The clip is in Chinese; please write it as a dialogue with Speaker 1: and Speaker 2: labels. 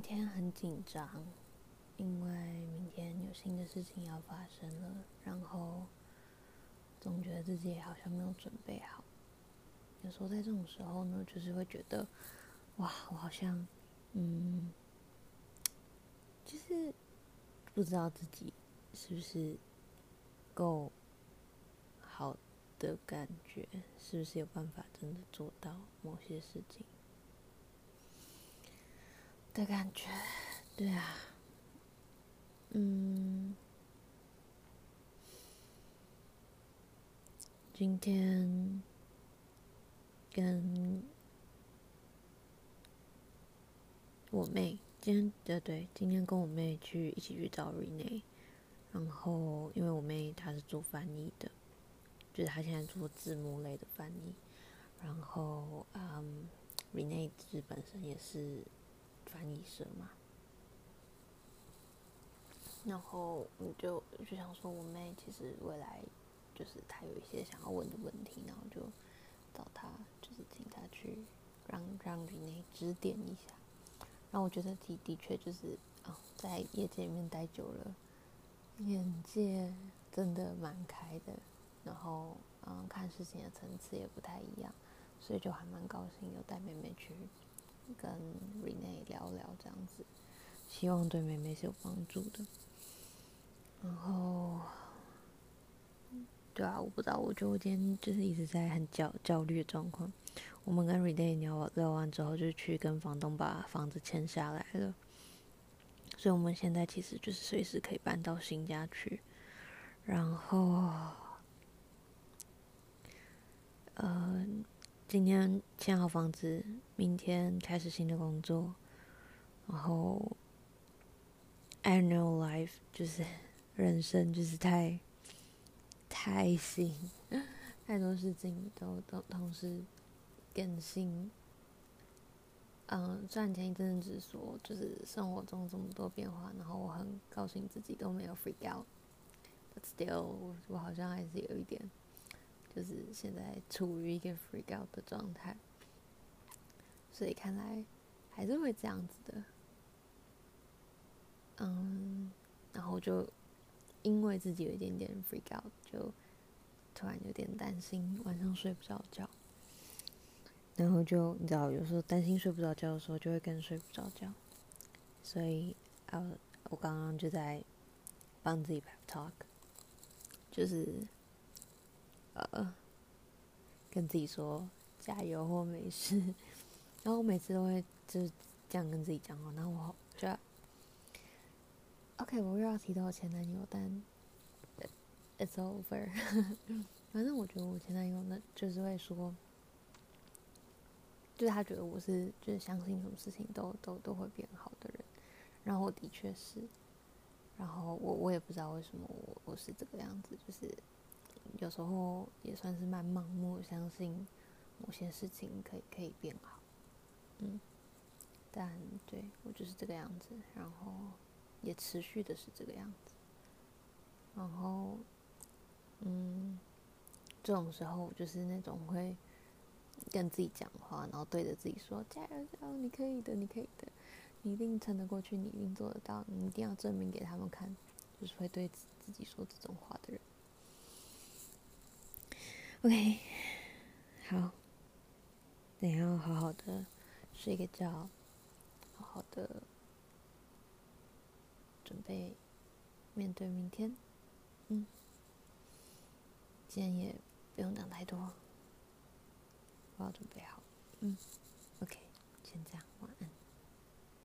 Speaker 1: 明天很紧张，因为明天有新的事情要发生了，然后总觉得自己好像没有准备好。有时候在这种时候呢，就是会觉得，哇，我好像，嗯，就是不知道自己是不是够好的感觉，是不是有办法真的做到某些事情。的感觉，对啊，嗯，今天跟我妹，今天对对，今天跟我妹去一起去找 Rene，然后因为我妹她是做翻译的，就是她现在做字幕类的翻译，然后嗯，Rene 自本身也是。翻译社嘛，然后我就就想说，我妹其实未来就是她有一些想要问的问题，然后就找她，就是请她去让让李内指点一下。然后我觉得的的确就是啊，在业界里面待久了，眼界真的蛮开的，然后嗯，看事情的层次也不太一样，所以就还蛮高兴有带妹妹去。跟 Rene 聊聊这样子，希望对妹妹是有帮助的。然后，对啊，我不知道，我觉得我今天就是一直在很焦焦虑的状况。我们跟 Rene 聊聊完之后，就去跟房东把房子签下来了，所以我们现在其实就是随时可以搬到新家去。然后，呃。今天签好房子，明天开始新的工作，然后，I know life 就是人生就是太太新，太多事情都都同时更新。嗯，虽然前一阵子说就是生活中这么多变化，然后我很高兴自己都没有 freak out，but still 我我好像还是有一点。就是现在处于一个 freak out 的状态，所以看来还是会这样子的。嗯，然后就因为自己有一点点 freak out，就突然有点担心晚上睡不着觉。然后就你知道，有时候担心睡不着觉的时候，就会更睡不着觉。所以呃，我刚刚就在帮自己 pep talk，就是。呃，跟自己说加油或没事，然后我每次都会就是这样跟自己讲话，然后我就，OK，我又要提到我前男友，但 It's over，反正我觉得我前男友呢，就是会说，就是他觉得我是就是相信什么事情都都都会变好的人，然后我的确是，然后我我也不知道为什么我我是这个样子，就是。有时候也算是蛮盲目，相信某些事情可以可以变好，嗯，但对我就是这个样子，然后也持续的是这个样子，然后，嗯，这种时候就是那种会跟自己讲话，然后对着自己说加油加油，你可以的，你可以的，你一定撑得过去，你一定做得到，你一定要证明给他们看，就是会对自己说这种话的人。OK，好，等下要好好的睡个觉，好好的准备面对明天。嗯，今天也不用讲太多，我要准备好。嗯，OK，先这样。晚安